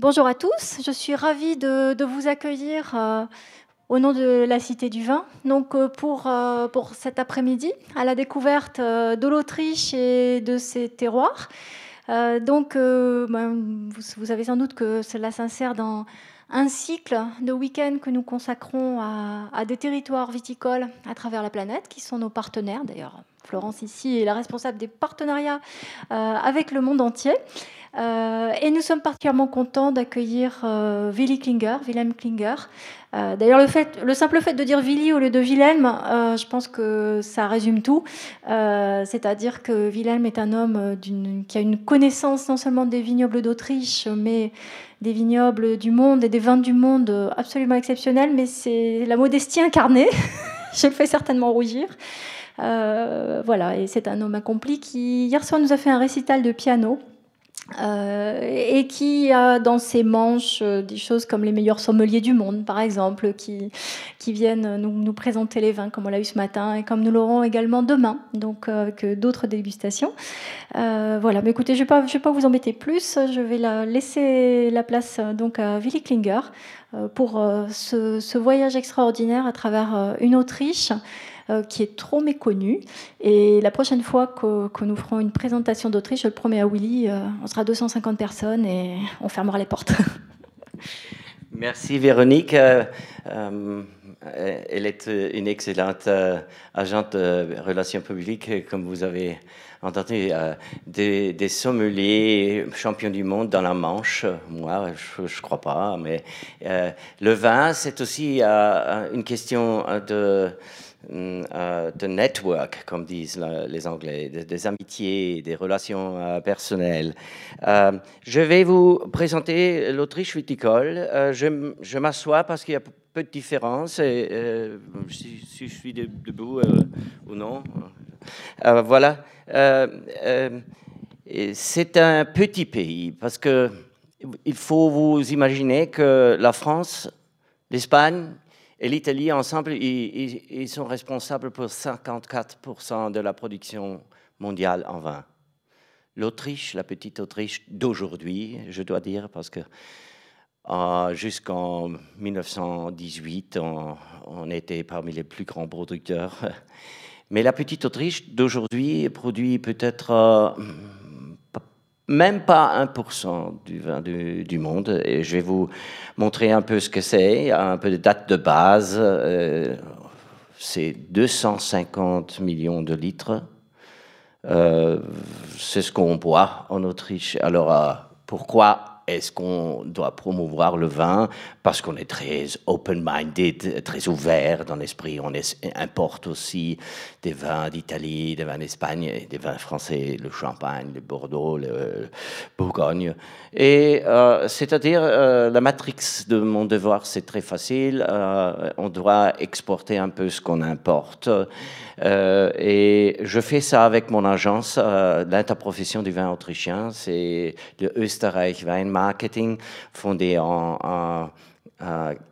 Bonjour à tous, je suis ravie de, vous accueillir euh, au nom de la Cité du Vin, donc euh, pour, euh, pour cet après-midi, à la découverte de l'Autriche et de ses terroirs. donc, ben, vous, savez sans doute que cela s'insère dans un cycle de week-ends que nous consacrons à, des territoires viticoles à travers la planète, qui sont nos partenaires. D'ailleurs, Florence ici est la responsable des partenariats avec le monde entier. Euh, et nous sommes particulièrement contents d'accueillir euh, Willy Klinger, Wilhelm Klinger. Euh, d'ailleurs, le, simple fait de dire Willy au lieu de Wilhelm, je pense que ça résume tout. C'est-à-dire que Wilhelm est un homme qui a une connaissance non seulement des vignobles d'Autriche, mais des vignobles du monde et des vins du monde absolument exceptionnels. Mais c'est la modestie incarnée. je le fais certainement rougir. voilà, et c'est un homme accompli qui, hier soir, nous a fait un récital de piano euh, et qui a dans ses manches euh, des choses comme les meilleurs sommeliers du monde, par exemple, qui, qui viennent nous, nous présenter les vins, comme on l'a eu ce matin, et comme nous l'aurons également demain, donc euh, avec d'autres dégustations. voilà, mais écoutez, je ne vais, pas vous embêter plus, je vais la, laisser la place donc à Willy Klinger pour ce, voyage extraordinaire à travers une Autriche euh, qui est trop méconnu. Et la prochaine fois que, nous ferons une présentation d'Autriche, je le promets à Willy, euh, on sera 250 personnes et on fermera les portes. Merci Véronique. Euh, elle est une excellente agente de relations publiques, comme vous avez entendu, des, des, sommeliers champions du monde dans la Manche. Moi, je ne crois pas, mais le vin, c'est aussi une question de de network, comme disent les Anglais, des, amitiés, des relations euh, personnelles. Euh, je vais vous présenter l'Autriche viticole. je, m'assois parce qu'il y a peu de différence, et, si, je suis debout ou non. voilà. c'est un petit pays parce que il faut vous imaginer que la France, l'Espagne, et l'Italie, ensemble, ils, sont responsables pour 54% de la production mondiale en vin. L'Autriche, la petite Autriche d'aujourd'hui, je dois dire, parce que euh, jusqu'en 1918, on, on, était parmi les plus grands producteurs. Mais la petite Autriche d'aujourd'hui produit peut-être euh, même pas 1% du vin du, monde. Et je vais vous montrer un peu ce que c'est, un peu de date de base. Euh, c'est 250 millions de litres. Euh, c'est ce qu'on boit en Autriche. Alors, euh, pourquoi est-ce qu'on doit promouvoir le vin parce qu'on est très open-minded, très ouvert dans l'esprit? On importe aussi des vins d'Italie, des vins d'Espagne, des vins français, le champagne, le Bordeaux, le Bourgogne. Et euh, c'est-à-dire, euh, la matrix de mon devoir, c'est très facile. Euh, on doit exporter un peu ce qu'on importe. Et je fais ça avec mon agence, l'interprofession du vin autrichien. C'est le Österreich Weinmarketing, fondé en, en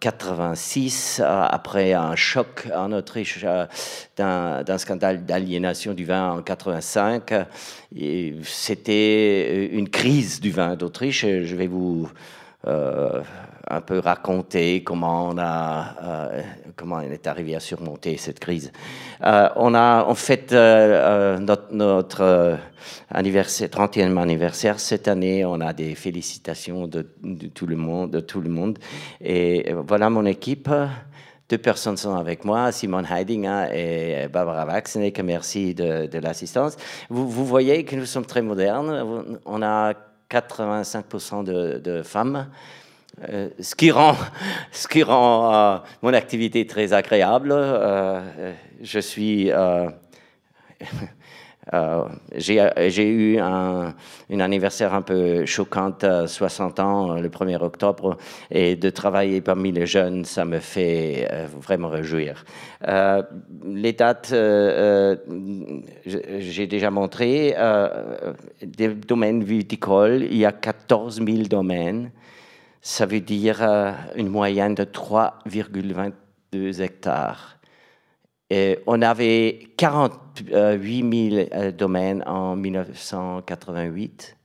86, après un choc en Autriche d'un scandale d'aliénation du vin en 85. C'était une crise du vin d'Autriche. Je vais vous euh, un peu raconter comment on a euh, comment on est arrivé à surmonter cette crise. Euh, on a en fait notre, notre anniversaire 30e anniversaire cette année. On a des félicitations de, tout le monde, de tout le monde. Et voilà mon équipe. Deux personnes sont avec moi, Simone Heidinger et Barbara Waxeneck. Merci de, l'assistance. Vous, voyez que nous sommes très modernes. On a 85% de, de, femmes, euh, ce qui rend, euh, mon activité très agréable. Euh, je suis j'ai eu un, anniversaire un peu choquant, 60 ans, le 1er octobre, et de travailler parmi les jeunes, ça me fait vraiment réjouir. Les dates, j'ai déjà montré, des domaines viticoles, il y a 14 000 domaines. Ça veut dire une moyenne de 3,22 hectares. Et on avait 48 000 euh, domaines en 1988.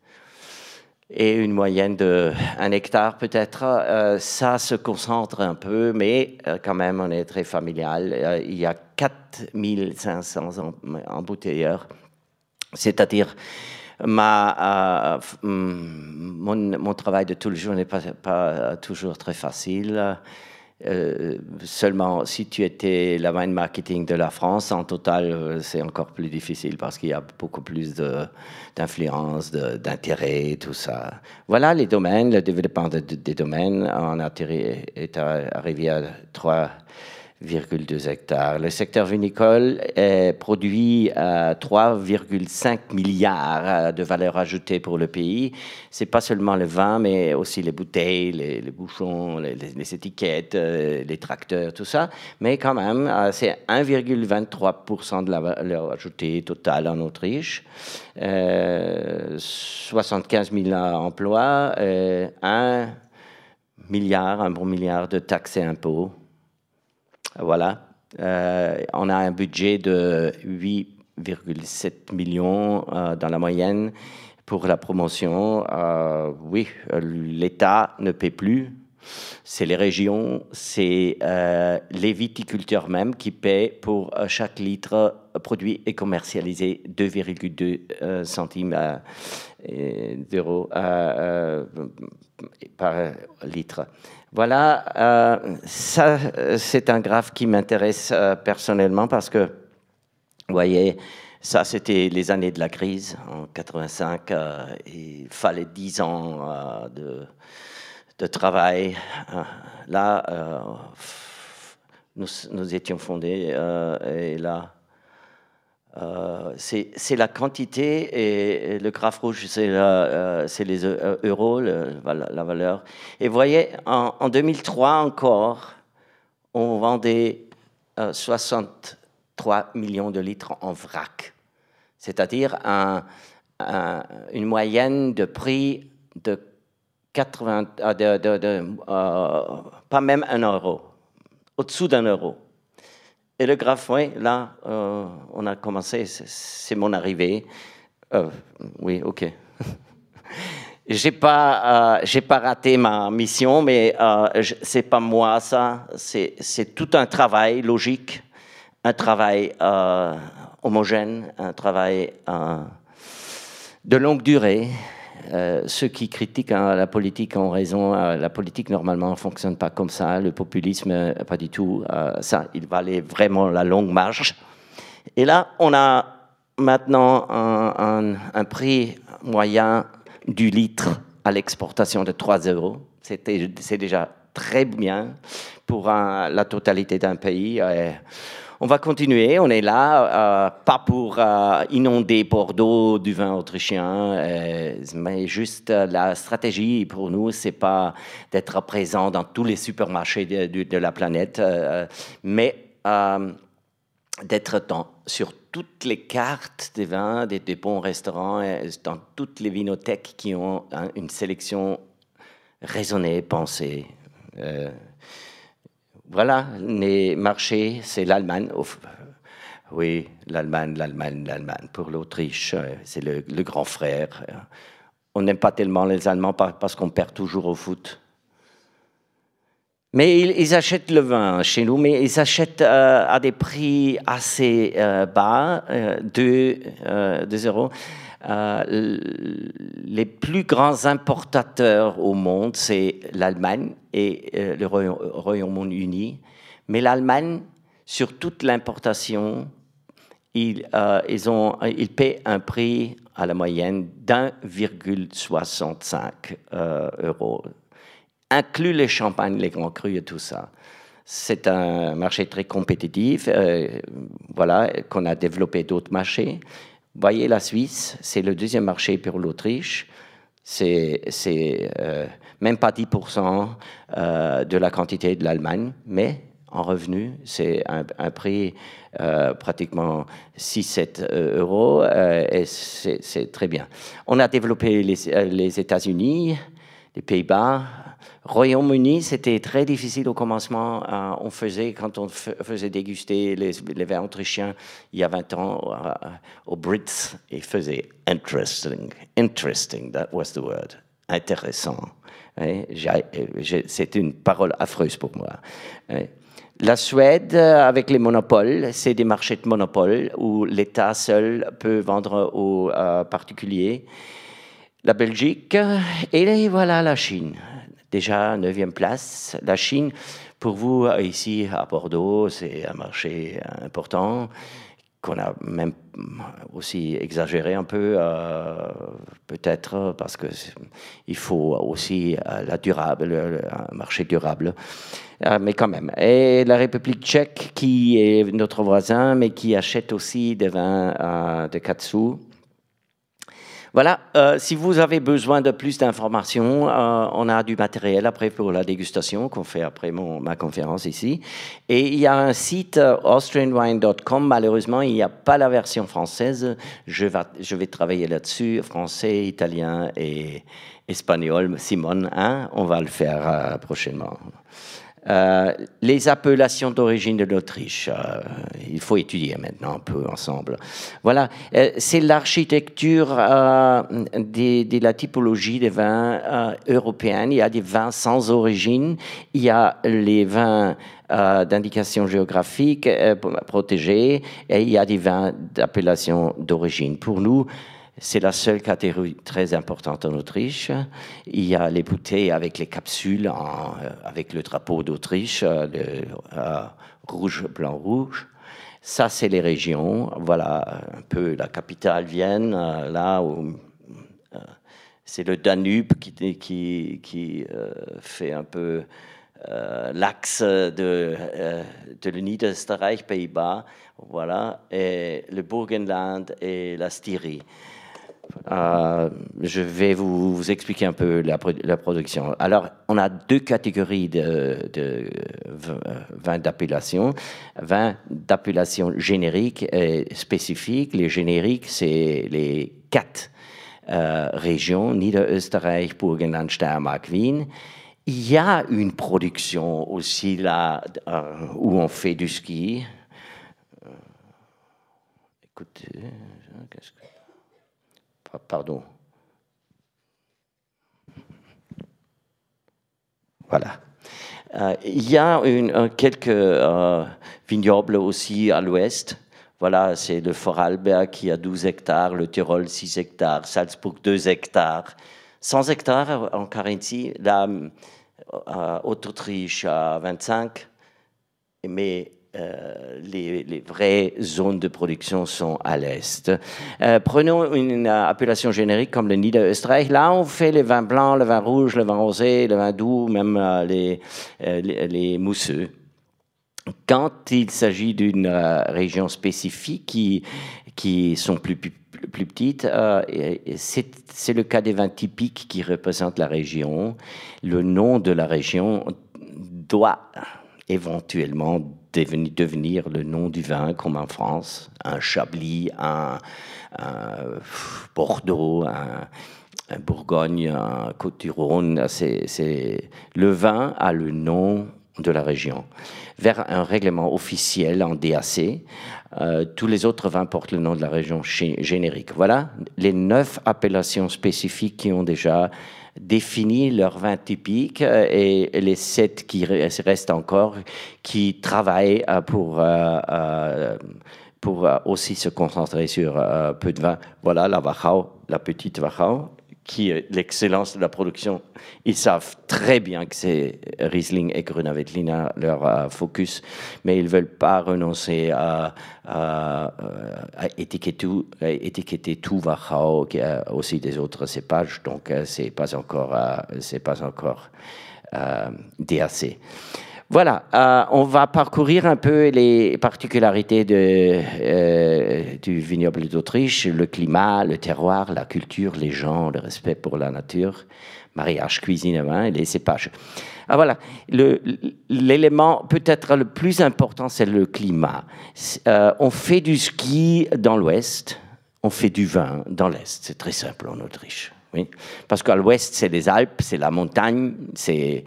et une moyenne de un hectare peut-être. Euh, ça se concentre un peu, mais euh, quand même, on est très familial. Euh, il y a 4500 embouteilleurs, c'est-à-dire ma, mon, mon, travail de tous les jours n'est pas, pas toujours très facile. Euh, seulement, si tu étais la wine marketing de la France, en total, euh, c'est encore plus difficile parce qu'il y a beaucoup plus d'influence, d'intérêt, tout ça. Voilà les domaines, le développement des domaines. On a est arrivé à trois 3,2 hectares. Le secteur vinicole produit à 3,5 milliards euh, de valeur ajoutée pour le pays. C'est pas seulement le vin, mais aussi les bouteilles, les, bouchons, les, étiquettes, euh, les tracteurs, tout ça. Mais quand même, euh, c'est 1,23% de la valeur ajoutée totale en Autriche. 75 000 emplois, 1 milliard, un bon milliard de taxes et impôts. Voilà. Euh, on a un budget de 8,7 millions euh, dans la moyenne pour la promotion. Euh, oui, l'État ne paie plus. C'est les régions, c'est les viticulteurs même qui paient pour chaque litre produit et commercialisé 2,2 centimes d'euros par litre. Voilà, euh, ça, c'est un graphe qui m'intéresse euh, personnellement parce que, vous voyez, ça, c'était les années de la crise, en 85. Euh, il fallait 10 ans de, de, travail. là, nous, nous, étions fondés et là, euh, c'est la quantité et, le graphe rouge, c'est euh, les euh, euros, la valeur. Et vous voyez, en, 2003 encore, on vendait 63 millions de litres en vrac, c'est-à-dire un, une moyenne de prix de 80, pas même un euro, au-dessous d'un euro. Et le graphe, oui, là, euh, on a commencé, c'est mon arrivée. Euh, oui, ok. j'ai pas, euh, j'ai pas raté ma mission, mais c'est pas moi ça. C'est tout un travail logique, un travail homogène, un travail de longue durée. Euh, ceux qui critiquent hein, la politique ont raison. Euh, la politique, normalement, ne fonctionne pas comme ça. Le populisme, euh, pas du tout. ça, il va aller vraiment la longue marche. Et là, on a maintenant un, un prix moyen du litre à l'exportation de 3 euros. C'est déjà très bien pour la totalité d'un pays. On va continuer, on est là, euh, pas pour euh, inonder Bordeaux du vin autrichien, euh, mais juste la stratégie pour nous, c'est pas d'être présent dans tous les supermarchés de, la planète, mais d'être sur toutes les cartes des vins, des, bons restaurants, dans toutes les vinothèques qui ont une sélection raisonnée, pensée. Voilà, les marchés, c'est l'Allemagne. Oui, l'Allemagne, l'Allemagne, l'Allemagne. Pour l'Autriche, euh, c'est le, grand frère. On n'aime pas tellement les Allemands parce qu'on perd toujours au foot. Mais ils, achètent le vin chez nous, mais ils achètent euh, à des prix assez euh, bas, 2 euros. Euh, les plus grands importateurs au monde, c'est l'Allemagne et euh, le Royaume-Uni. Mais l'Allemagne, sur toute l'importation, euh, ils, ils paient un prix à la moyenne d'1,65 euros, inclus les champagnes, les grands crus et tout ça. C'est un marché très compétitif, voilà, qu'on a développé d'autres marchés voyez la Suisse, c'est le deuxième marché pour l'Autriche. C'est euh, même pas 10% euh, de la quantité de l'Allemagne, mais en revenu, c'est un, prix euh, pratiquement 6-7 euros et c'est très bien. On a développé les États-Unis, les Pays-Bas, Royaume-Uni, c'était très difficile au commencement. Euh, on faisait, quand on faisait déguster les, vins autrichiens il y a 20 ans euh, aux Brits, ils faisaient interesting. Interesting, that was the word. intéressant. C'est une parole affreuse pour moi. La Suède, avec les monopoles, c'est des marchés de monopole où l'État seul peut vendre aux particuliers. La Belgique et voilà la Chine. Déjà, neuvième place. La Chine, pour vous, ici à Bordeaux, c'est un marché important qu'on a même aussi exagéré un peu, euh, peut-être parce que il faut aussi euh, la durable, un marché durable, euh, mais quand même. Et la République tchèque, qui est notre voisin, mais qui achète aussi des vins de Katsu, voilà, euh, si vous avez besoin de plus d'informations, euh, on a du matériel après pour la dégustation qu'on fait après mon, ma conférence ici. Et il y a un site euh, austrianwine.com. Malheureusement, il n'y a pas la version française. Je vais, travailler là-dessus, français, italien et espagnol. Simone, hein, on va le faire prochainement. Euh, les appellations d'origine de l'Autriche, euh, il faut étudier maintenant un peu ensemble. Voilà, euh, c'est l'architecture de, la typologie des vins européens. Il y a des vins sans origine, il y a les vins d'indication géographique protégés et il y a des vins d'appellation d'origine. Pour nous, c'est la seule catégorie très importante en Autriche. Il y a les bouteilles avec les capsules, euh, avec le drapeau d'Autriche, euh, le euh, rouge, blanc, rouge. Ça, c'est les régions. Voilà un peu la capitale Vienne, là où c'est le Danube qui, fait un peu l'axe de, de le Pays-Bas, voilà, et le Burgenland et la Styrie. Euh, je vais vous, expliquer un peu la, production. Alors, on a deux catégories de, vins d'appellation. Vins d'appellation générique et spécifique. Les génériques, c'est les quatre euh, régions, Niederösterreich, Burgenland, Steiermark, Wien. Il y a une production aussi là euh, où on fait du ski. écoutez, qu'est-ce que pardon. Voilà. Euh, il y a une, quelques euh, vignobles aussi à l'ouest. Voilà, c'est le Vorarlberg qui a 12 hectares, le Tyrol 6 hectares, Salzbourg 2 hectares. 100 hectares en Carinthie, la euh, Haute-Autriche à 25, mais euh, les, vraies zones de production sont à l'est. Euh, prenons une appellation générique comme le Niederösterreich. Là, on fait les vins blancs, le vin rouge, le vin rosé, le vin doux, même euh, les, les, mousseux. Quand il s'agit d'une région spécifique qui, qui sont plus, plus, plus petites, c'est le cas des vins typiques qui représentent la région. Le nom de la région doit éventuellement devenir, le nom du vin, comme en France, un Chablis, un, Bordeaux, un, Bourgogne, un Côte-du-Rhône. C'est, le vin a le nom de la région. Vers un règlement officiel en DAC, euh, tous les autres vins portent le nom de la région générique. Voilà les neuf appellations spécifiques qui ont déjà défini leurs vins typiques euh, et les sept qui restent encore, qui travaillent euh, pour, euh, pour aussi se concentrer sur peu de vin. Voilà la Wachau, la petite Wachau, qui est l'excellence de la production. Ils savent très bien que c'est Riesling et Grunaveltliner leur euh, focus, mais ils ne veulent pas renoncer à, étiqueter, tout, étiqueter tout Wachau, qui a aussi des autres cépages, donc euh, c'est pas encore, euh, c'est pas encore DAC. Voilà, euh, on va parcourir un peu les particularités euh, du vignoble d'Autriche, le climat, le terroir, la culture, les gens, le respect pour la nature, mariage, cuisine, vin et les cépages. Ah, voilà, l'élément peut-être le plus important, c'est le climat. Euh, on fait du ski dans l'ouest, on fait du vin dans l'est. C'est très simple en Autriche. Oui. Parce qu'à l'ouest, c'est les Alpes, c'est la montagne, c'est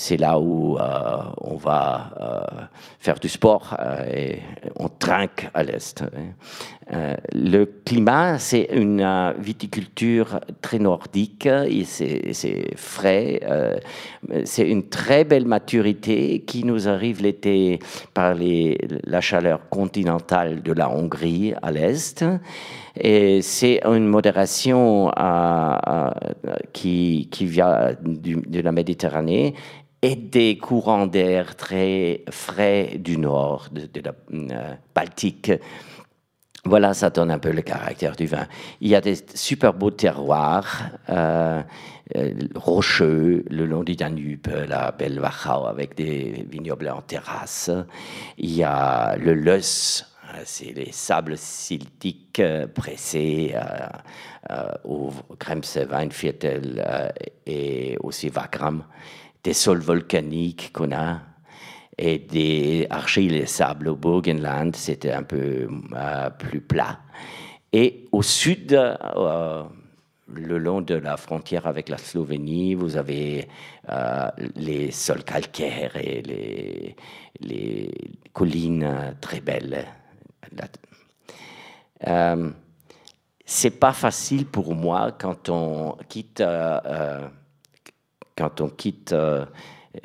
c'est là où on va faire du sport et on trinque à l'est. le climat, c'est une viticulture très nordique, c'est frais, c'est une très belle maturité qui nous arrive l'été par la chaleur continentale de la Hongrie à l'est. Et c'est une modération qui vient de la Méditerranée et des courants d'air très frais du nord, de, la euh, Baltique. Voilà, ça donne un peu le caractère du vin. Il y a des super beaux terroirs euh, euh, rocheux le long du Danube, la belle Wachau avec des vignobles en terrasse. Il y a le Leuss, c'est les sables siltiques pressés au Kremse Weinviertel et aussi Wagram des sols volcaniques qu'on a et des argiles et sables au Burgenland, c'était un peu euh, plus plat. Et au sud, euh, le long de la frontière avec la Slovénie, vous avez euh, les sols calcaires et les, les collines très belles. c'est pas facile pour moi quand on quitte quand on quitte euh,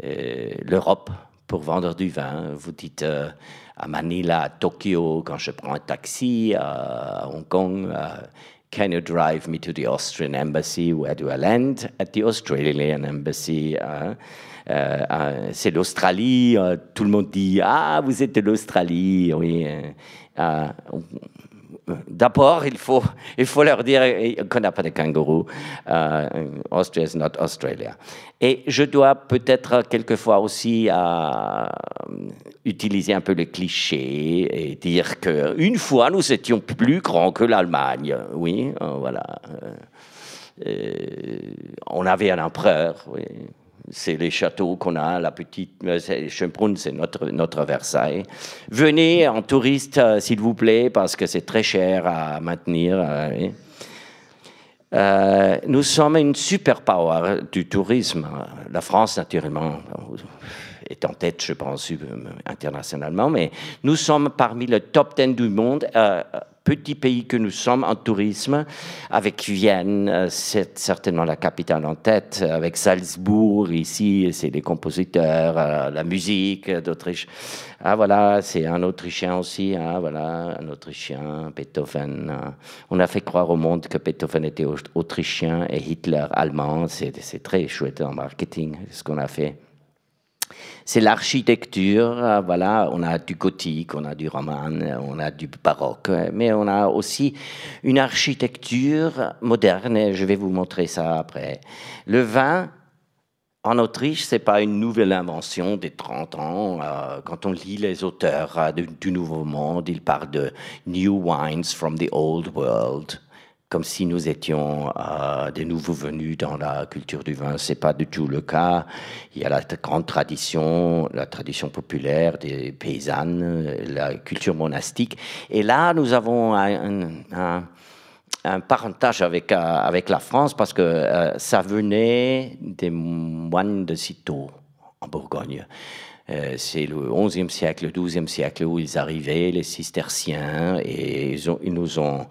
euh, l'Europe pour vendre du vin. Vous dites euh, à Manila, à Tokyo, quand je prends un taxi à Hong Kong, Can you drive me to the Austrian embassy? Where do I land? At the Australian embassy. Hein. c'est l'Australie. tout le monde dit Ah, vous êtes de l'Australie. Oui. D'abord, il faut, il faut leur dire qu'on n'a pas de kangourous. Euh, Austria is not Australia. Et je dois peut-être quelquefois aussi euh, utiliser un peu le cliché et dire qu'une fois, nous étions plus grands que l'Allemagne. Oui, euh, voilà. Euh, on avait un empereur, oui c'est les châteaux qu'on a, la petite euh, Schönbrunn, c'est notre, notre Versailles. Venez en touriste, euh, s'il vous plaît, parce que c'est très cher à maintenir. Euh, nous sommes une super power du tourisme. La France, naturellement, est en tête, je pense, internationalement, mais nous sommes parmi le top 10 du monde petit pays que nous sommes en tourisme, avec Vienne, euh, c'est certainement la capitale en tête, avec Salzbourg, ici, c'est les compositeurs, euh, la musique d'Autriche. Ah voilà, c'est un Autrichien aussi, ah voilà, un Autrichien, Beethoven. Hein. On a fait croire au monde que Beethoven était autrichien et Hitler allemand, c'est très chouette en marketing, ce qu'on a fait c'est l'architecture. Euh, voilà, on a du gothique, on a du roman, on a du baroque, mais on a aussi une architecture moderne. Je vais vous montrer ça après. Le vin. En Autriche, c'est pas une nouvelle invention des 30 ans. Euh, quand on lit les auteurs euh, du Nouveau Monde, ils parlent de New Wines from the Old World comme si nous étions euh, des nouveaux venus dans la culture du vin. C'est pas du tout le cas. Il y a la grande tradition, la tradition populaire des paysannes, la culture monastique. Et là, nous avons un, parentage avec, euh, avec la France parce que euh, ça venait des moines de Cîteaux en Bourgogne. Euh, c'est le 11e siècle, le 12e siècle où ils arrivaient, les cisterciens, et ils, nous ont,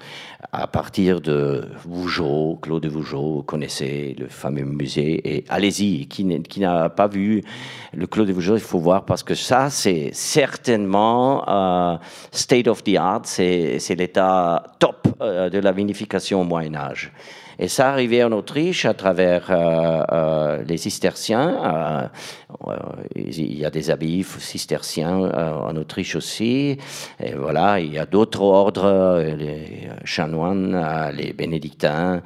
à partir de Vougeot, Claude Vougeot, vous connaissez le fameux musée, et allez-y, qui, n'a pas vu le Claude de Vougeot, il faut voir, parce que ça, c'est certainement euh, state of the art, c'est l'état top euh, de la vinification au Moyen Âge. Et ça arrivait en Autriche à travers euh, euh, les cisterciens. Euh, il y a des abbayes cisterciens en Autriche aussi. Et voilà, il y a d'autres ordres, les chanoines, les bénédictins.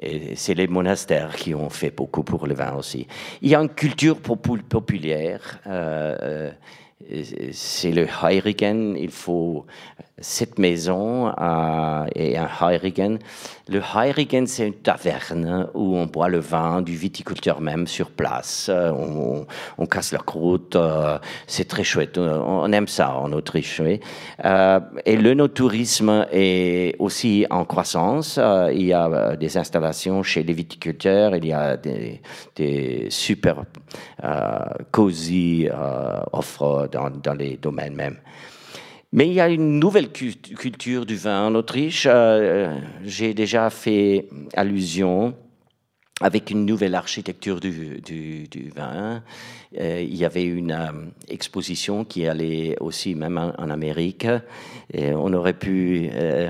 Et c'est les monastères qui ont fait beaucoup pour le vin aussi. Il y a une culture populaire. c'est le Heurigen. Il faut cette maison euh, et un Heurigen. Le Heurigen, c'est une taverne où on boit le vin du viticulteur même sur place. Euh, on, casse la croûte. Euh, c'est très chouette. On aime ça en Autriche. Oui. et le no-tourisme est aussi en croissance. il y a des installations chez les viticulteurs. Il y a des, des super cosy offres dans, dans les domaines même. Mais il y a une nouvelle culture du vin en Autriche. Euh, j'ai déjà fait allusion avec une nouvelle architecture du, du, vin. Euh, il y avait une euh, exposition qui allait aussi même en, Amérique. On aurait pu euh,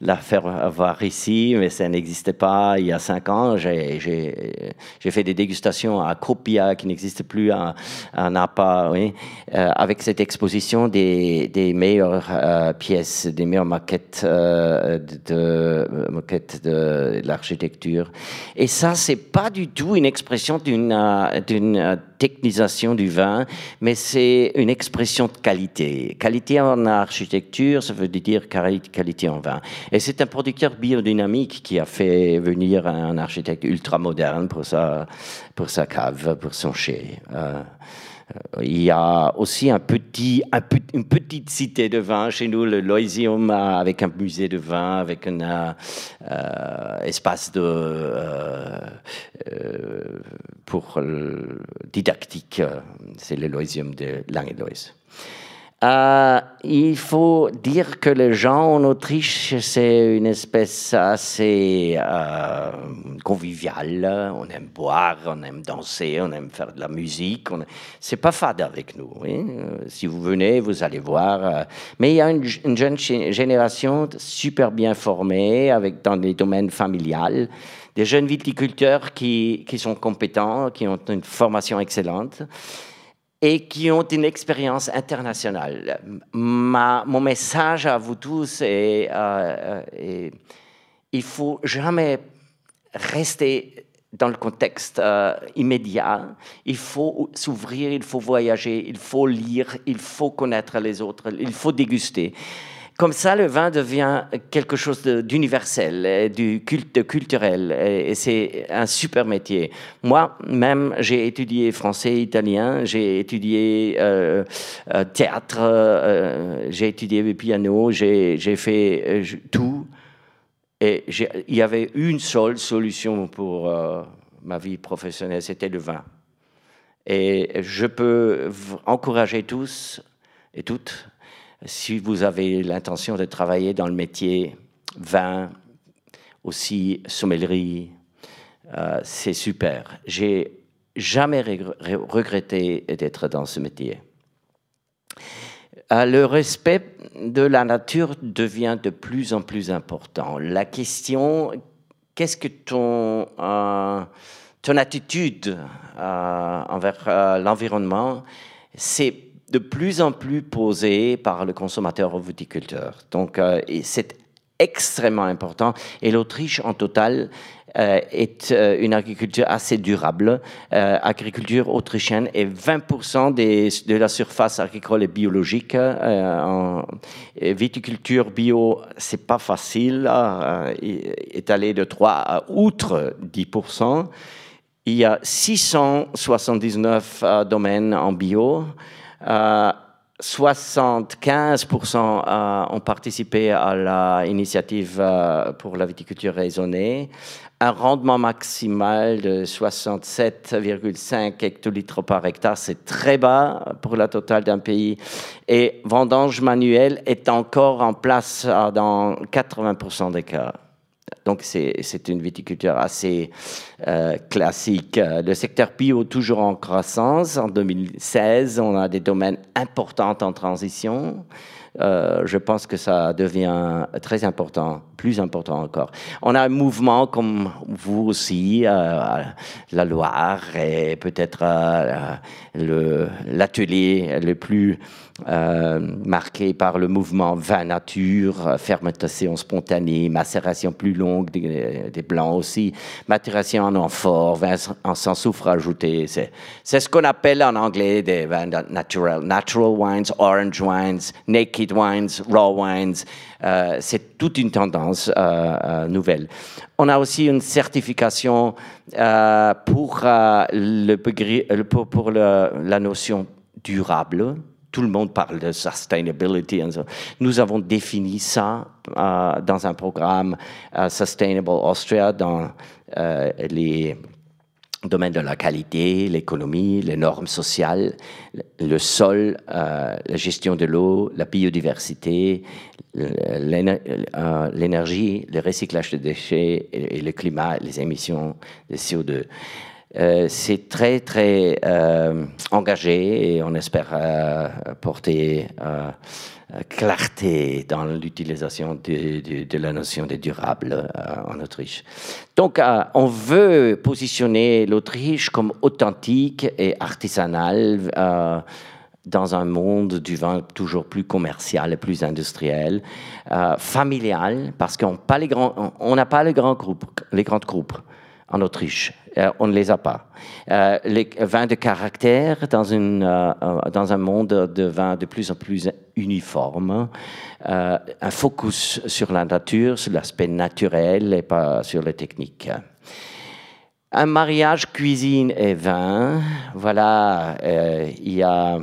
la faire voir ici, mais ça n'existait pas il y a cinq ans. J'ai fait des dégustations à Copia, qui n'existe plus à, Napa, oui, avec cette exposition des, des meilleures pièces, des meilleures maquettes de, maquettes de l'architecture. Et ça, c'est pas du tout une expression d'une technisation du vin, mais c'est une expression de qualité. Qualité en architecture, ça veut dire qualité en vin. Et c'est un producteur biodynamique qui a fait venir un architecte ultra moderne pour sa, cave, pour son chai. Euh, il y a aussi une petite cité de vin chez nous, le Loisium, avec un musée de vin, avec un euh, espace euh, pour didactique. C'est le Loisium de Langelois. Euh, il faut dire que les gens en Autriche, c'est une espèce assez euh, conviviale. On aime boire, on aime danser, on aime faire de la musique. On... C'est pas fade avec nous. Oui? Euh, si vous venez, vous allez voir. Euh. Mais il y a une, une, jeune génération super bien formée, avec dans les domaines familiales, des jeunes viticulteurs qui sont compétents, qui ont une formation excellente et qui ont une expérience internationale. Mon message à vous tous est, euh, euh il faut jamais rester dans le contexte euh, immédiat. Il faut s'ouvrir, il faut voyager, il faut lire, il faut connaître les autres, il faut déguster. Comme ça, le vin devient quelque chose d'universel, du culte culturel, et c'est un super métier. Moi, même, j'ai étudié français, italien, j'ai étudié euh, euh, théâtre, euh, j'ai étudié le piano, j'ai fait tout, et il y avait une seule solution pour ma vie professionnelle, c'était le vin. Et je peux encourager tous et toutes si vous avez l'intention de travailler dans le métier vin, aussi sommellerie, euh, c'est super. J'ai jamais regretté d'être dans ce métier. Euh, le respect de la nature devient de plus en plus important. La question, qu'est-ce que ton, euh, ton attitude envers l'environnement, c'est de plus en plus posé par le consommateur viticulteur. Donc, euh, c'est extrêmement important. Et l'Autriche, en total, euh, est euh, une agriculture assez durable. agriculture autrichienne et 20% des, de la surface agricole est biologique. en viticulture bio, c'est pas facile. est allé de 3 à outre 10%. Il y a 679 domaines en bio. 75% euh, ont participé à l'initiative euh, pour la viticulture raisonnée, un rendement maximal de 67,5 hectolitres par hectare, c'est très bas pour la totale d'un pays. Et vendange manuelle est encore en place euh, dans 80% des cas. Donc c'est une viticulture assez euh, classique. Le secteur bio toujours en croissance. En 2016, on a des domaines importants en transition. Euh, je pense que ça devient très important, plus important encore. On a un mouvement comme vous aussi, euh, la Loire et peut-être euh, l'atelier le, plus marqué par le mouvement vin nature, fermentation spontanée, macération plus longue des, blancs aussi, maturation en amphore, vin sans soufre ajouté. C'est ce qu'on appelle en anglais des vins natural, natural wines, orange wines, naked wines, raw wines. c'est toute une tendance nouvelle. On a aussi une certification pour, le, pour, la notion durable tout le monde parle de sustainability. Nous avons défini ça euh, dans un programme euh, Sustainable Austria dans euh, les domaines de la qualité, l'économie, les normes sociales, le sol, la gestion de l'eau, la biodiversité, l'énergie, le recyclage de déchets et le climat, les émissions de CO2. Euh, c'est très, très euh, engagé et on espère euh, porter clarté dans l'utilisation de, la notion de durable en Autriche. Donc, on veut positionner l'Autriche comme authentique et artisanale dans un monde du vin toujours plus commercial et plus industriel, familial, parce qu'on n'a pas les grands, grands groupes en Autriche. Euh, on ne les a pas. Euh, les vins de caractère dans, une, euh, dans un monde de vins de plus en plus uniforme, un focus sur la nature, sur l'aspect naturel et pas sur les techniques. Un mariage cuisine et vin, voilà, il y a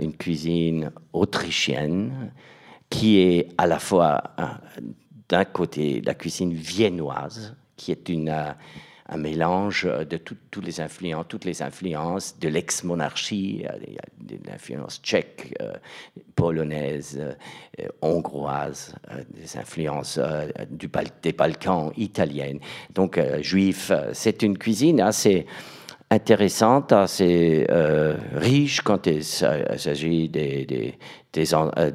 une cuisine autrichienne qui est à la fois d'un côté la cuisine viennoise, qui est une, euh, un mélange de tous les influences, toutes les influences de l'ex-monarchie, des influences tchèques, euh, euh, hongroises, des influences des Balkans, italiennes. Donc, juif, c'est une cuisine assez intéressante, assez riche quand il s'agit des, des,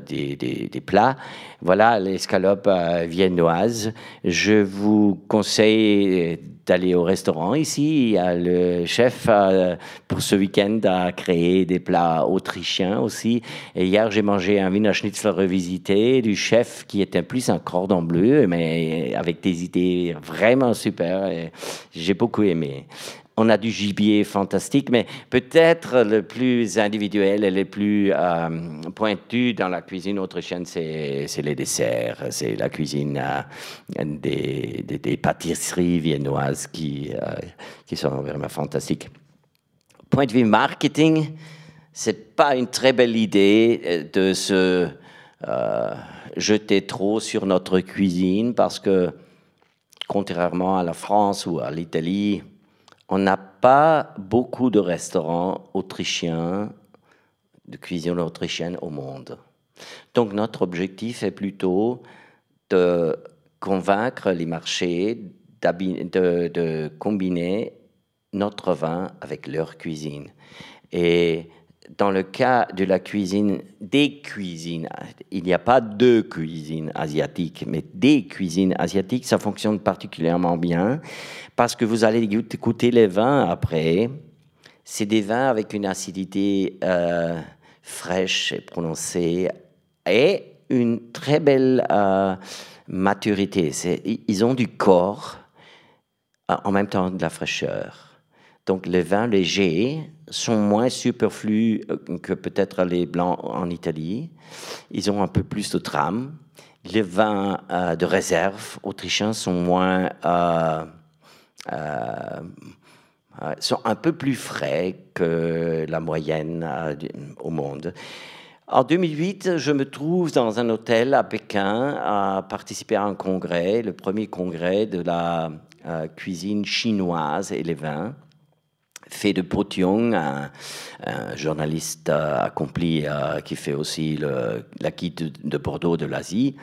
des, des, plats. Voilà l'escalope euh, viennoise. Je vous conseille d'aller au restaurant ici. Le chef, euh, pour ce week-end, a créé des plats autrichiens aussi. Hier, j'ai mangé un Wiener Schnitzel revisité du chef qui était plus un cordon bleu, mais avec des idées vraiment super. J'ai beaucoup aimé on a du gibier fantastique, mais peut-être le plus individuel et le plus euh, pointu dans la cuisine autrichienne, c'est, les desserts, c'est la cuisine euh, des, pâtisseries viennoises qui, euh, qui sont vraiment fantastiques. Point de vue marketing, c'est pas une très belle idée de se jeter trop sur notre cuisine parce que, contrairement à la France ou à l'Italie, on n'a pas beaucoup de restaurants autrichiens, de cuisine autrichienne au monde. Donc notre objectif est plutôt de convaincre les marchés de, combiner notre vin avec leur cuisine. Dans le cas de la cuisine, des cuisines, il n'y a pas deux cuisines asiatiques, mais des cuisines asiatiques, ça fonctionne particulièrement bien parce que vous allez goûter les vins après. C'est des vins avec une acidité euh, fraîche et prononcée et une très belle euh, maturité. Ils ont du corps euh, en même temps de la fraîcheur. Donc les vins légers sont moins superflus euh, que peut-être les blancs en Italie. Ils ont un peu plus de trame. Les vins euh, de réserve autrichiens sont moins euh, sont un peu plus frais que la moyenne au monde. En 2008, je me trouve dans un hôtel à Pékin à participer à un congrès, le premier congrès de la cuisine chinoise et les vins fait de Potion, un, journaliste euh, accompli euh, qui fait aussi la guide de, Bordeaux de l'Asie.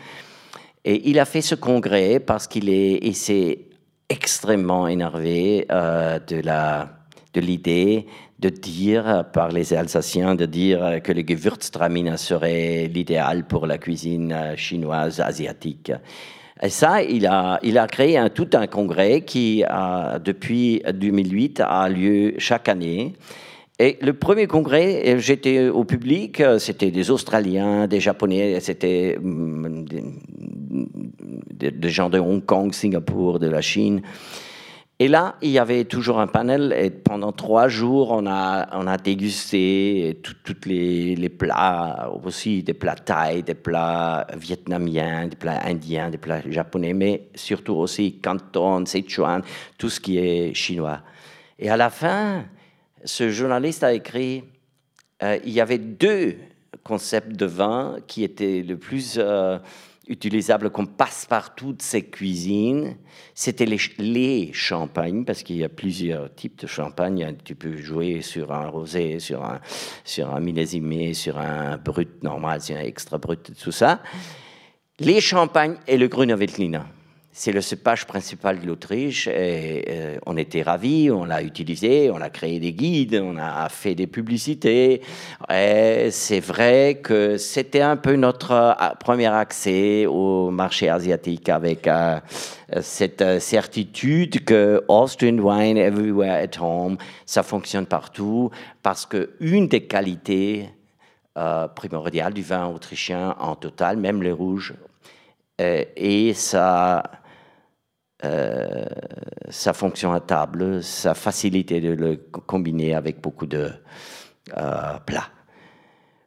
Et il a fait ce congrès parce qu'il est, s'est extrêmement énervé euh, de la de l'idée de dire par les Alsaciens de dire que le Gewürztraminer serait l'idéal pour la cuisine chinoise asiatique. Et ça, il a, il a créé un, tout un congrès qui, a, depuis 2008, a lieu chaque année. Et le premier congrès, j'étais au public, c'était des Australiens, des Japonais, c'était des, des, gens de Hong Kong, Singapour, de la Chine. Et là, il y avait toujours un panel et pendant trois jours, on a, on a dégusté tous les, les, plats, aussi des plats thaï, des plats vietnamiens, des plats indiens, des plats japonais, mais surtout aussi Canton, Sichuan, tout ce qui est chinois. Et à la fin, ce journaliste a écrit, euh, il y avait deux concepts de vin qui étaient le plus... Euh, utilisable comme passe-partout de ces cuisines, c'était les, les, champagnes, parce qu'il y a plusieurs types de champagne. Tu peux jouer sur un rosé, sur un, sur un sur un brut normal, sur un extra brut, tout ça. Les champagnes et le Grüne Veltliner. C'est le cépage principal de l'Autriche et euh, on était ravis, on l'a utilisé, on a créé des guides, on a fait des publicités. C'est vrai que c'était un peu notre euh, premier accès au marché asiatique avec euh, cette certitude que Austrian wine everywhere at home, ça fonctionne partout parce que une des qualités primordiales du vin autrichien en total, même les rouges, et ça euh, sa fonction à table, sa facilité de le combiner avec beaucoup de euh, plats.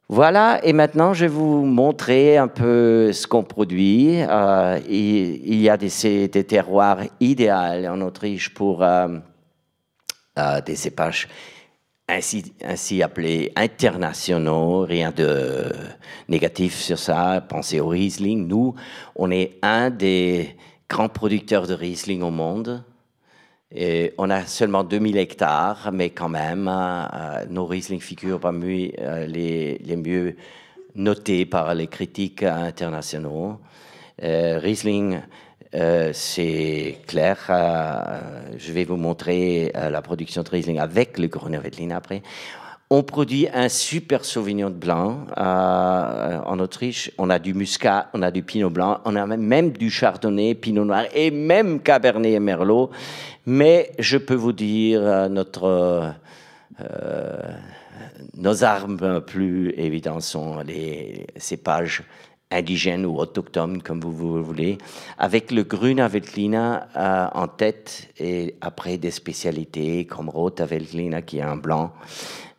Voilà, et maintenant je vais vous montrer un peu ce qu'on produit. Euh, il, y a des, terroirs idéaux en Autriche pour des cépages ainsi, ainsi, appelés internationaux, rien de négatif sur ça. Pensez au Riesling. Nous, on est un des grand producteur de Riesling au monde. Et on a seulement 2000 hectares, mais quand même, euh, nos Riesling figurent parmi euh, les, les, mieux notés par les critiques internationaux. Euh, Riesling, c'est clair. je vais vous montrer la production de Riesling avec le Veltlin après on produit un super Sauvignon blanc euh, en Autriche. On a du Muscat, on a du Pinot blanc, on a même du Chardonnay, Pinot noir et même Cabernet et Merlot. Mais je peux vous dire, euh, notre, euh, nos armes plus évidentes sont les cépages indigènes ou autochtones, comme vous, voulez, avec le Grüner Veltliner en tête et après des spécialités comme Rota Veltliner qui est un blanc.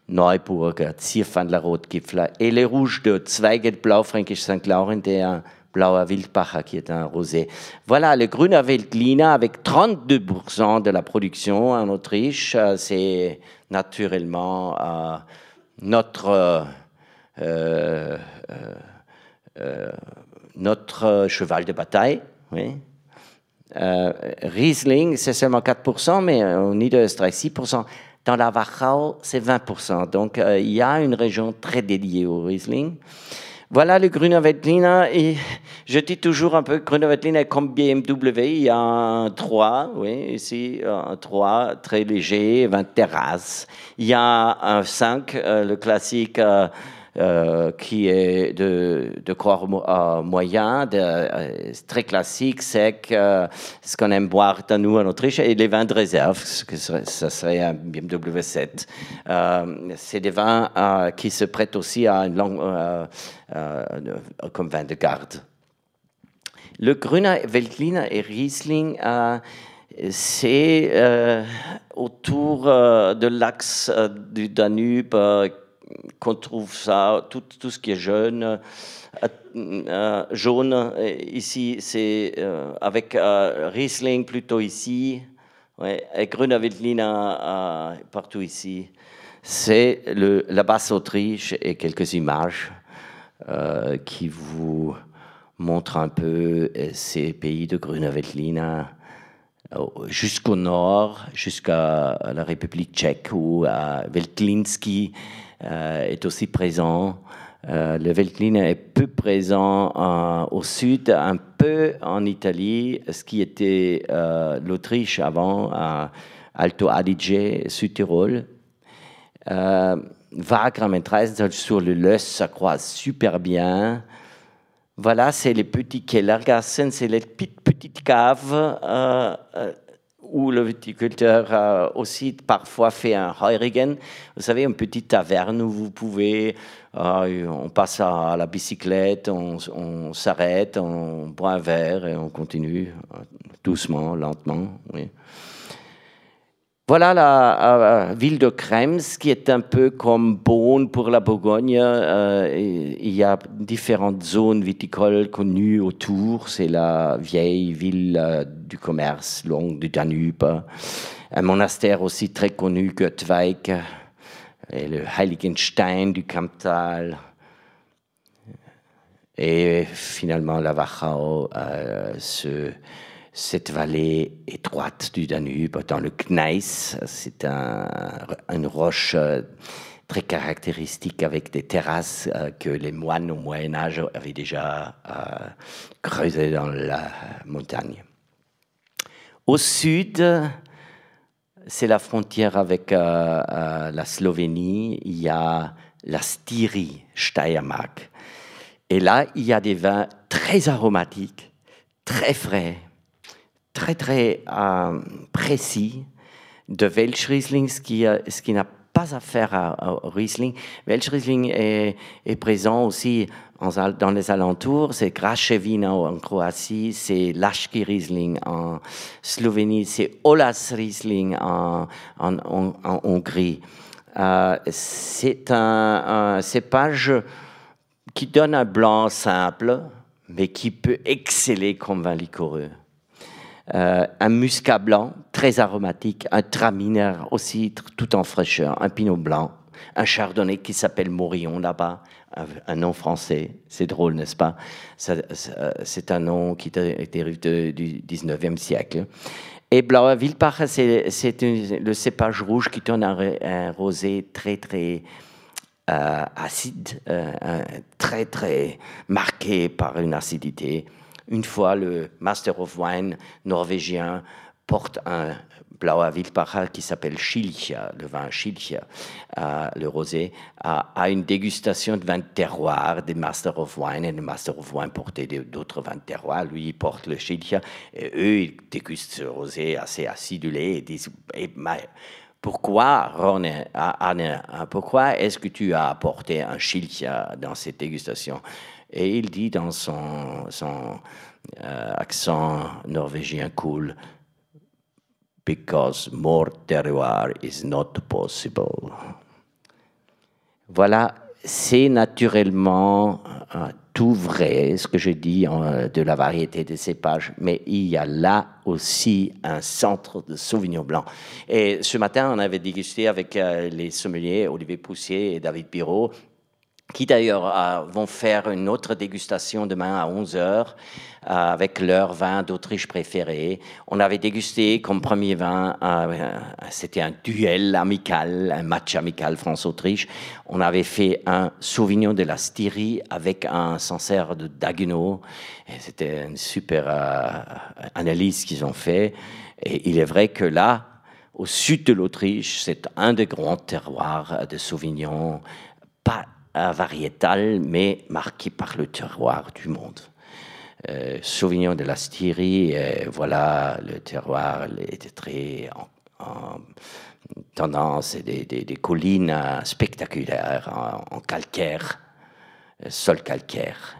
Neuburger, Zierpfandler Rotgipfler et les rouges de Zweige Blaufränkisch St. Laurent un Blauer Wildbacher qui est un rosé. Voilà, le Grüner Veltliner avec 32% de la production en Autriche, euh, c'est naturellement euh, notre, euh, notre cheval de bataille. Riesling, c'est seulement 4%, mais au Niederösterreich, 6%. Dans la Wachau, c'est 20%. Donc, euh, il y a une région très dédiée au Riesling. Voilà le Grüner. Et je dis toujours un peu Grüner Veltliner comme BMW. Il y a un 3, oui, ici, un 3 très léger, 20 terrasses. Il y a un 5, euh, le classique. Euh, euh, qui est de, de corps euh, moyen, euh, très classique, sec, ce qu'on aime boire dans nous en Autriche, et les vins de réserve, ce que serait, ça serait un BMW 7. c'est des vins qui se prêtent aussi à une longue, comme vin de garde. Le Grüner Veltliner et Riesling, c'est autour de l'axe du Danube qu'on trouve ça, tout, tout, ce qui est euh, euh, jaune, ici, c'est euh, avec Riesling plutôt ici, ouais, et Grüner partout ici. C'est la Basse-Autriche et quelques images qui vous montrent un peu ces pays de Grüner jusqu'au nord, jusqu'à la République tchèque, où à Veltlinski est aussi présent. Euh, le Veltliner est peu présent euh, au sud, un peu en Italie, ce qui était l'Autriche avant, Alto Adige, Südtirol. Euh, Wagram et sur le Löss, ça croise super bien. Voilà, c'est les petits Kellergassen, c'est les petites, petites caves où le viticulteur aussi parfois fait un Heurigen, vous savez, une petite taverne où vous pouvez, euh, on passe à la bicyclette, on, s'arrête, on boit un verre et on continue euh, doucement, lentement. Oui. Voilà la ville de Krems, qui est un peu comme Beaune pour la Bourgogne. il y a différentes zones viticoles connues autour. C'est la vieille ville du commerce, longue du Danube. Un monastère aussi très connu, Göttweig, et le Heiligenstein du Kamptal. Et finalement, la Wachau, euh, cette vallée étroite du Danube, dans le Gneis, c'est une roche euh, très caractéristique avec des terrasses euh, que les moines au Moyen Âge avaient déjà creusées dans la montagne. Au sud, c'est la frontière avec la Slovénie. Il y a la Styrie, Steiermark. Et là, il y a des vins très aromatiques, très frais, très très euh, précis de Welsch Riesling, ce qui, euh, ce qui n'a pas à faire à, Riesling. Welsch Riesling est, est présent aussi dans les alentours. C'est Graševina en Croatie, c'est Lashki Riesling en Slovénie, c'est Olas Riesling en, en, Hongrie. Euh, c'est un, un cépage qui donne un blanc simple, mais qui peut exceller comme vin liquoreux. Euh, un muscat blanc très aromatique, un traminer aussi tout en fraîcheur, un pinot blanc, un chardonnay qui s'appelle Morillon là-bas, un, nom français, c'est drôle, n'est-ce pas? C'est un nom qui dérive du 19e siècle. Et Blauer Wildbach, c'est le cépage rouge qui donne un rosé très, très euh, acide, euh, très très marqué par une acidité. Une fois, le Master of Wine norvégien porte un Blauer qui s'appelle Schilcha, le vin Schilcha, euh, le rosé, à, une dégustation de vin de terroir des Master of Wine. Et le Master of Wine portait d'autres vins de terroir. Lui, il porte le Schilcha. Et eux, ils dégustent ce rosé assez acidulé et disent pourquoi, pourquoi est-ce que tu as apporté un Schilcha dans cette dégustation? Et il dit dans son, euh, accent norvégien cool, Because more terroir is not possible. Voilà, c'est naturellement euh, tout vrai, ce que je dis de la variété des cépages, mais il y a là aussi un centre de Sauvignon blanc. Et ce matin, on avait dégusté avec euh, les sommeliers Olivier Poussier et David Biro, qui d'ailleurs vont faire une autre dégustation demain à 11h euh, avec leur vin d'Autriche préféré. On avait dégusté comme premier vin, euh, c'était un duel amical, un match amical France-Autriche. On avait fait un Sauvignon de la Styrie avec un Sancerre de Daguenau. C'était une super euh, analyse qu'ils ont fait. Et il est vrai que là, au sud de l'Autriche, c'est un des grands terroirs de Sauvignon, pas variétal, mais marqué par le terroir du monde. Euh, de la Styrie, euh, voilà, le terroir était très en, tendance, des, des, collines spectaculaires en, calcaire, euh, sol calcaire.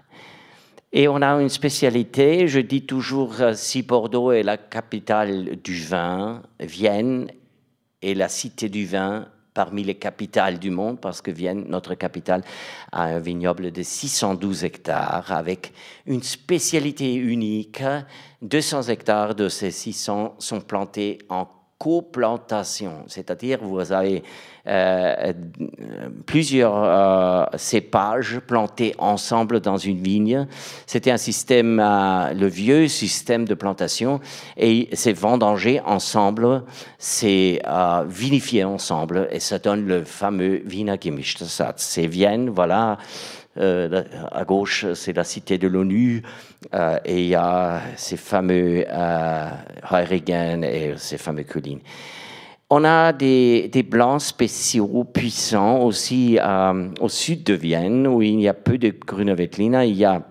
Et on a une spécialité, je dis toujours, si Bordeaux est la capitale du vin, Vienne est la cité du vin, parmi les capitales du monde, parce que Vienne, notre capitale, a un vignoble de 612 hectares avec une spécialité unique. 200 hectares de ces 600 sont plantés en coplantation, c'est-à-dire vous avez euh, plusieurs euh, cépages plantés ensemble dans une vigne. C'était un système, euh, le vieux système de plantation, et c'est vendangé ensemble, c'est vinifié ensemble, et ça donne le fameux Wiener Gemischtes C'est Vienne, voilà. Euh, à gauche, c'est la cité de l'ONU, euh, et il y a ces fameux euh, Heurigen et ces fameux collines. On a des, des, blancs spéciaux puissants aussi euh, au sud de Vienne, où il y a peu de Grüne Veltliner. Il y a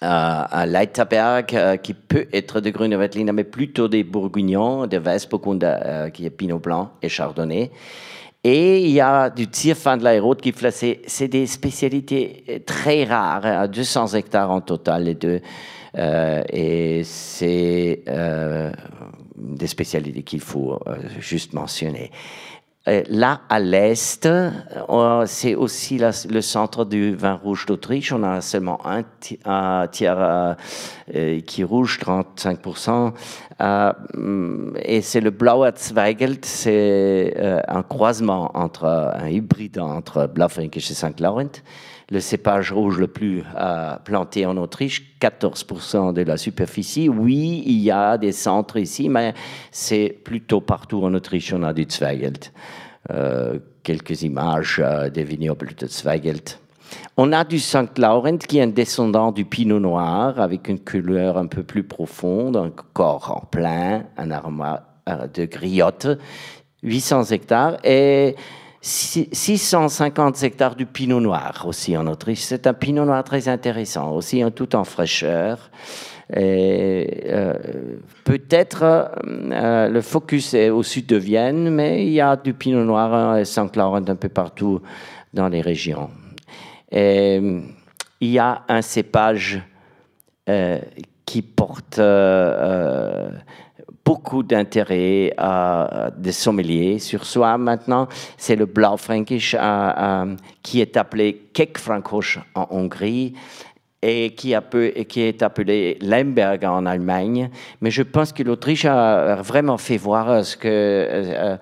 un Leiterberg qui peut être de Grüne Veltliner, mais plutôt des Bourguignons, de Weißburgunder, qui est Pinot Blanc et Chardonnay. Et il y a du Tierfan de l'aérote qui c'est des spécialités très rares, 200 hectares en total les deux. Euh, et c'est euh, des spécialités qu'il faut juste mentionner. Euh, là, à l'est, euh, c'est aussi le centre du vin rouge d'Autriche. On a seulement un, tiers euh, qui rouge, 35%. et c'est le Blauer Zweigelt, c'est un croisement entre, un hybride entre Blaufränkisch et Saint-Laurent le cépage rouge le plus planté en Autriche, 14% de la superficie. Oui, il y a des centres ici, mais c'est plutôt partout en Autriche, on a du Zweigelt. Euh, quelques images euh, des vignobles de Zweigelt. On a du Saint Laurent qui est un descendant du Pinot Noir avec une couleur un peu plus profonde, un corps en plein, un arôme euh, de griotte, 800 hectares et 650 hectares du Pinot Noir aussi en Autriche. C'est un Pinot Noir très intéressant, aussi tout en fraîcheur. Euh, peut-être euh, le focus est au sud de Vienne, mais il y a du Pinot Noir et Saint Laurent un peu partout dans les régions. Il y a un cépage euh, qui porte beaucoup d'intérêt à des sommeliers sur soi maintenant. C'est le Blaufränkisch qui est appelé Keckfrankosch en Hongrie et qui, est appelé Lemberg en Allemagne. Mais je pense que l'Autriche a vraiment fait voir ce que euh,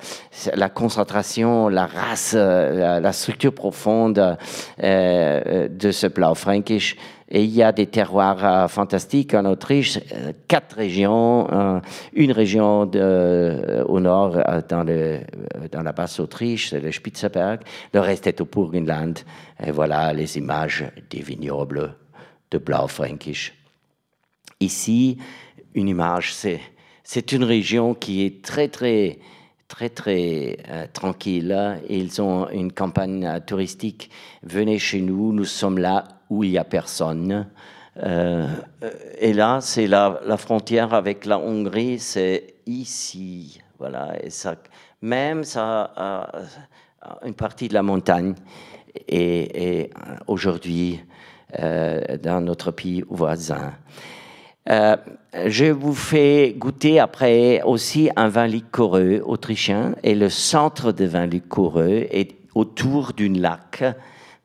la concentration, la race, la, structure profonde euh, de ce Blaufränkisch et il y a des terroirs euh, fantastiques en Autriche, euh, quatre régions, euh, une région au nord dans, le, dans la basse Autriche, c'est le Spitzberg, le reste est au Burgenland. Et voilà les images des vignobles de Blaufränkisch. Ici, une image, c'est, c'est une région qui est très, très, très, très tranquille. Ils ont une campagne touristique. Venez chez nous, nous sommes là où il n'y a personne. Euh, et là, c'est la, frontière avec la Hongrie, c'est ici. Voilà, et ça, même ça a une partie de la montagne. Et, aujourd'hui, euh, dans notre pays voisin. Euh, je vous fais goûter après aussi un vin liquoreux autrichien et le centre de vin liquoreux est autour d'une lac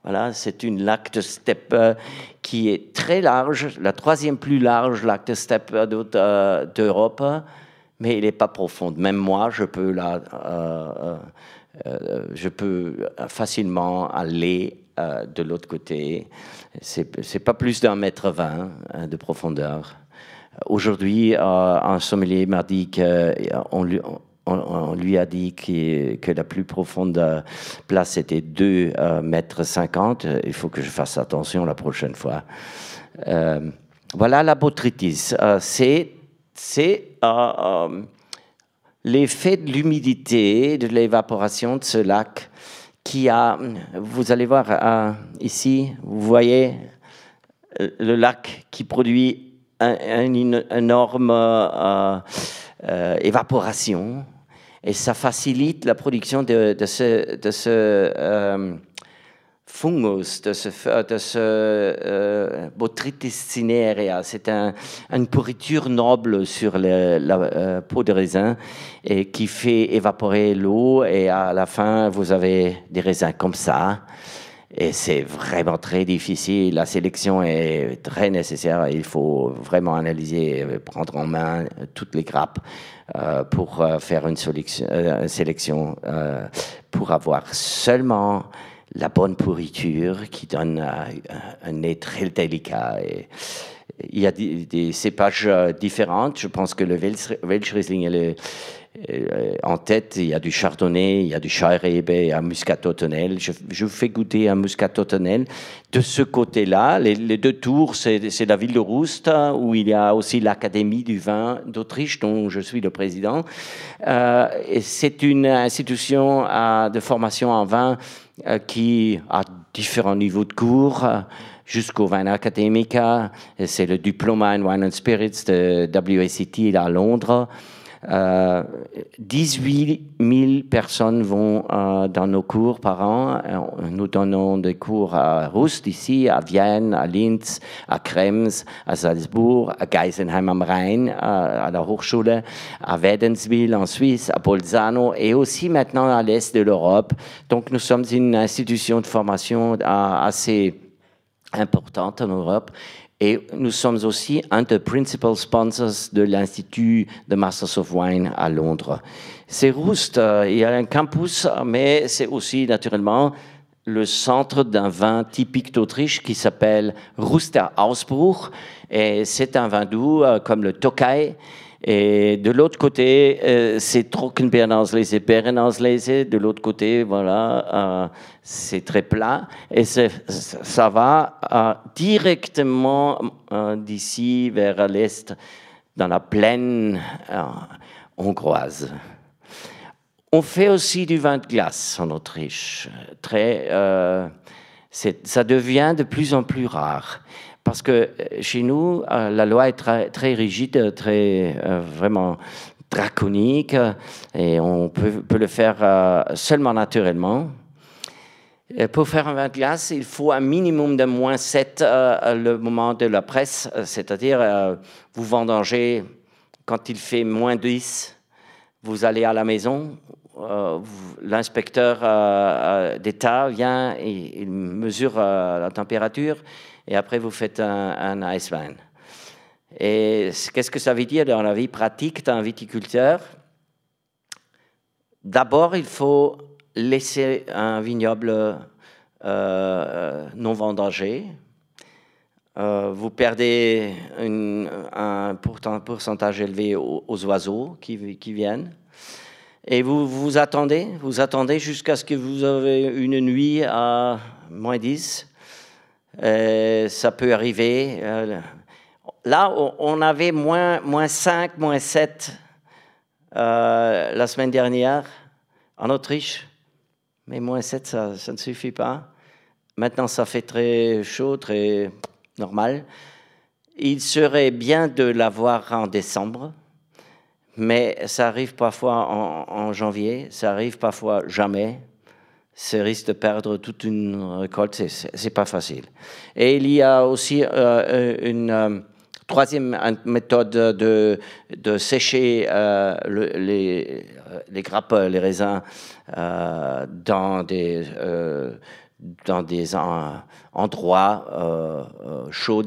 voilà, c'est une lac de steppe euh, qui est très large, la troisième plus large lac de steppe euh, d'Europe, mais il n'est pas profonde. Même moi, je peux, là, euh, je peux facilement aller de l'autre côté. C'est pas plus d'un mètre vingt hein, de profondeur. Aujourd'hui, un sommelier m'a dit qu'on on, lui a dit que la plus profonde place était 2 euh, mètres 50. Il faut que je fasse attention la prochaine fois. Euh, voilà la botrytis. Euh, c'est l'effet de l'humidité, de l'évaporation de ce lac qui a, vous allez voir ici, vous voyez le lac qui produit une énorme évaporation et ça facilite la production de, ce, euh, fungus, de ce, de euh, Botrytis cinerea. C'est une pourriture noble sur la euh, peau de raisin et qui fait évaporer l'eau et à la fin vous avez des raisins comme ça. Et c'est vraiment très difficile. La sélection est très nécessaire. Il faut vraiment analyser, prendre en main toutes les grappes euh, pour euh, faire une euh, sélection, pour avoir seulement la bonne pourriture qui donne un nez très délicat. Et, il y a des, cépages différents. Je pense que le Welsch Riesling est le, en tête, il y a du chardonnay, il y a du a un muscato tonnel. Je, vous fais goûter un muscato tonnel. De ce côté-là, les, deux tours, c'est la ville de Roust, où il y a aussi l'Académie du vin d'Autriche, dont je suis le président. Euh, c'est une institution de formation en vin euh, qui a différents niveaux de cours jusqu'au vin académique. C'est le diplôme en Wine and Spirits de WACT à Londres. 18 000 personnes vont dans nos cours par an. Nous donnons des cours à Rust ici, à Vienne, à Linz, à Krems, à Salzbourg, à Geisenheim am Rhein, à la Hochschule, à Wädenswil en Suisse, à Bolzano et aussi maintenant à l'est de l'Europe. Donc nous sommes une institution de formation assez importante en Europe et nous sommes aussi un des principal sponsors de l'Institut de Masters of Wine à Londres. C'est Rust, euh, il y a un campus, mais c'est aussi naturellement le centre d'un vin typique d'Autriche qui s'appelle Ruster Ausbruch. Et c'est un vin doux euh, comme le Tokai. Et de l'autre côté, euh, c'est Trockenbeerenauslese et Beerenauslese. De l'autre côté, voilà, c'est très plat et ça va euh, directement euh, d'ici vers l'est dans la plaine euh, hongroise. On fait aussi du vin de glace en Autriche. Très, ça devient de plus en plus rare parce que chez nous, la loi est très, rigide, très vraiment draconique et on peut, le faire seulement naturellement. Euh, pour faire un vin de glace, il faut un minimum de moins 7 euh, le moment de la presse, euh, c'est-à-dire vous vendangez quand il fait moins 10, vous allez à la maison, l'inspecteur d'État vient et il mesure la température et après vous faites un, ice wine. Et qu'est-ce que ça veut dire dans la vie pratique d'un viticulteur? D'abord, il faut laisser un vignoble euh, non vendangé. Euh, vous perdez un pourcentage élevé aux, oiseaux qui, qui, viennent. Et vous vous attendez, vous attendez jusqu'à ce que vous avez une nuit à moins 10. Ça peut arriver. Euh, là, on avait moins, moins 5, moins 7 la semaine dernière en Autriche. Mais moins 7, ça, ça, ne suffit pas. Maintenant, ça fait très chaud, très normal. Il serait bien de l'avoir en décembre, mais ça arrive parfois en, janvier, ça arrive parfois jamais. C'est risque de perdre toute une récolte, c'est pas facile. Et il y a aussi euh, une euh, troisième méthode de, de sécher euh, les, les grappes, les raisins dans des, dans des endroits chauds.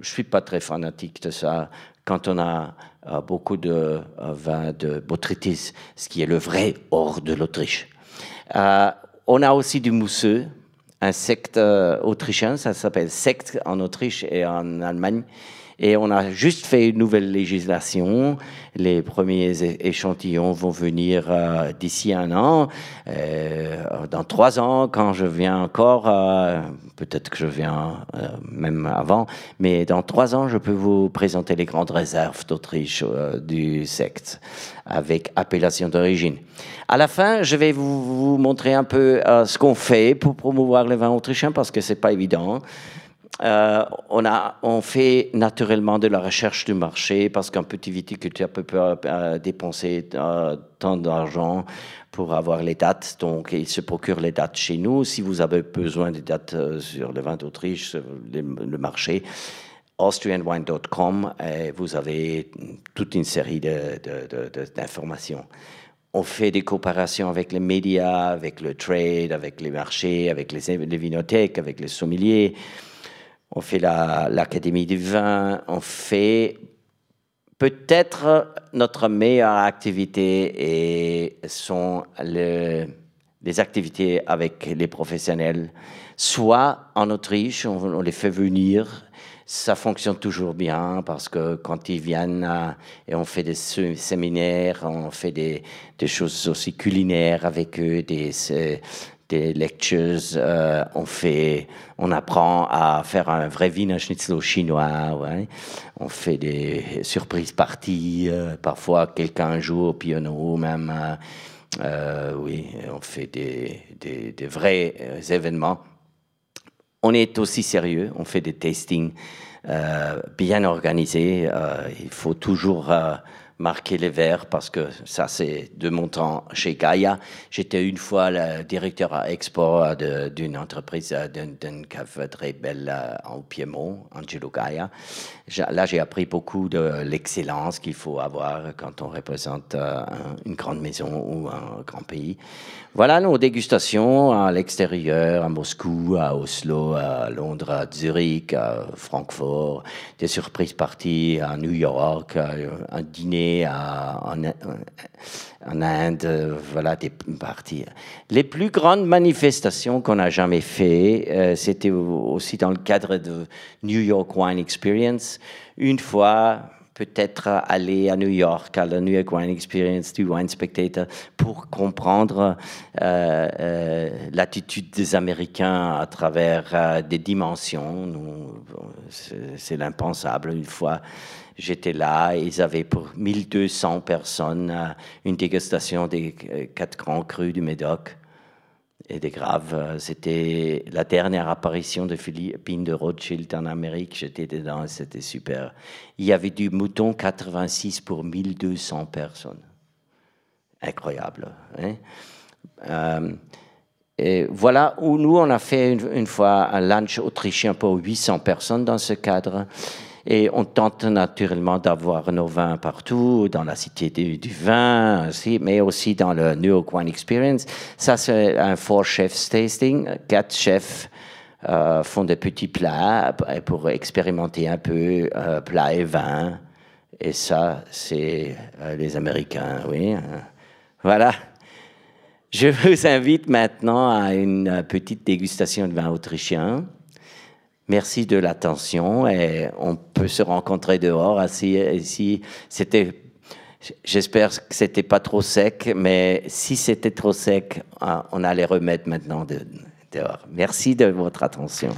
Je suis pas très fanatique de ça. Quand on a beaucoup de vin de botrytis, ce qui est le vrai hors de l'Autriche. On a aussi du mousseux, un secte autrichien, ça s'appelle secte en Autriche et en Allemagne. Et on a juste fait une nouvelle législation. Les premiers échantillons vont venir euh, d'ici un an. Euh, dans trois ans, quand je viens encore, euh, peut-être que je viens même avant, mais dans trois ans, je peux vous présenter les grandes réserves d'Autriche du secte avec appellation d'origine. À la fin, je vais vous, vous montrer un peu ce qu'on fait pour promouvoir le vin autrichien parce que c'est pas évident. Euh, on, a, on fait naturellement de la recherche du marché parce qu'un petit viticulteur peut pas euh, dépenser euh, tant d'argent pour avoir les dates. Donc, il se procure les dates chez nous. Si vous avez besoin des dates sur le vin d'Autriche, le, marché, austrianwine.com, vous avez toute une série d'informations. On fait des coopérations avec les médias, avec le trade, avec les marchés, avec les, les vinothèques, avec les sommeliers on fait l'Académie du vin, on fait peut-être notre meilleure activité et sont les activités avec les professionnels. Soit en Autriche, on, les fait venir. Ça fonctionne toujours bien parce que quand ils viennent euh, et on fait des séminaires, on fait des, des choses aussi culinaires avec eux, des, des lectures, euh, on fait, on apprend à faire un vrai Wiener Schnitzel chinois, on fait des surprises parties, euh, parfois quelqu'un joue au piano même, euh, oui, on fait des, des, des vrais événements. On est aussi sérieux, on fait des tastings bien organisés, il faut toujours marqué les verts parce que ça, c'est de mon temps chez Gaia. J'étais une fois le directeur à export d'une entreprise, d'une cave très belle en Piémont, Angelo Gaia. Là, j'ai appris beaucoup de l'excellence qu'il faut avoir quand on représente une grande maison ou un grand pays. Voilà nos dégustations à l'extérieur, à Moscou, à Oslo, à Londres, à Zurich, à Francfort, des surprises parties à New York, un dîner à, en, Inde, voilà des parties. Les plus grandes manifestations qu'on a jamais fait, euh, c'était aussi dans le cadre de New York Wine Experience. Une fois, peut-être aller à New York, à la New York Wine Experience du Wine Spectator, pour comprendre euh, euh, l'attitude des Américains à travers des dimensions. C'est l'impensable. Une fois, j'étais là, ils avaient pour 1200 personnes une dégustation des quatre grands crus du Médoc et des graves. Euh, c'était la dernière apparition de Philippine de Rothschild en Amérique. J'étais dedans, c'était super. Il y avait du mouton 86 pour 1200 personnes. Incroyable. Hein euh, et voilà où nous, on a fait une, fois un lunch autrichien pour 800 personnes dans ce cadre. Et on tente naturellement d'avoir nos vins partout, dans la cité du, vin, aussi, mais aussi dans le New York Wine Experience. Ça, c'est un four chefs tasting. Quatre chefs euh, font des petits plats pour expérimenter un peu euh, plats et vin. Et ça, c'est euh, les Américains, oui. Voilà. Je vous invite maintenant à une petite dégustation de vin autrichien. Merci de l'attention et on peut se rencontrer dehors. Si, c'était, j'espère que c'était pas trop sec, mais si c'était trop sec, ah, on allait remettre maintenant dehors. Merci de votre attention.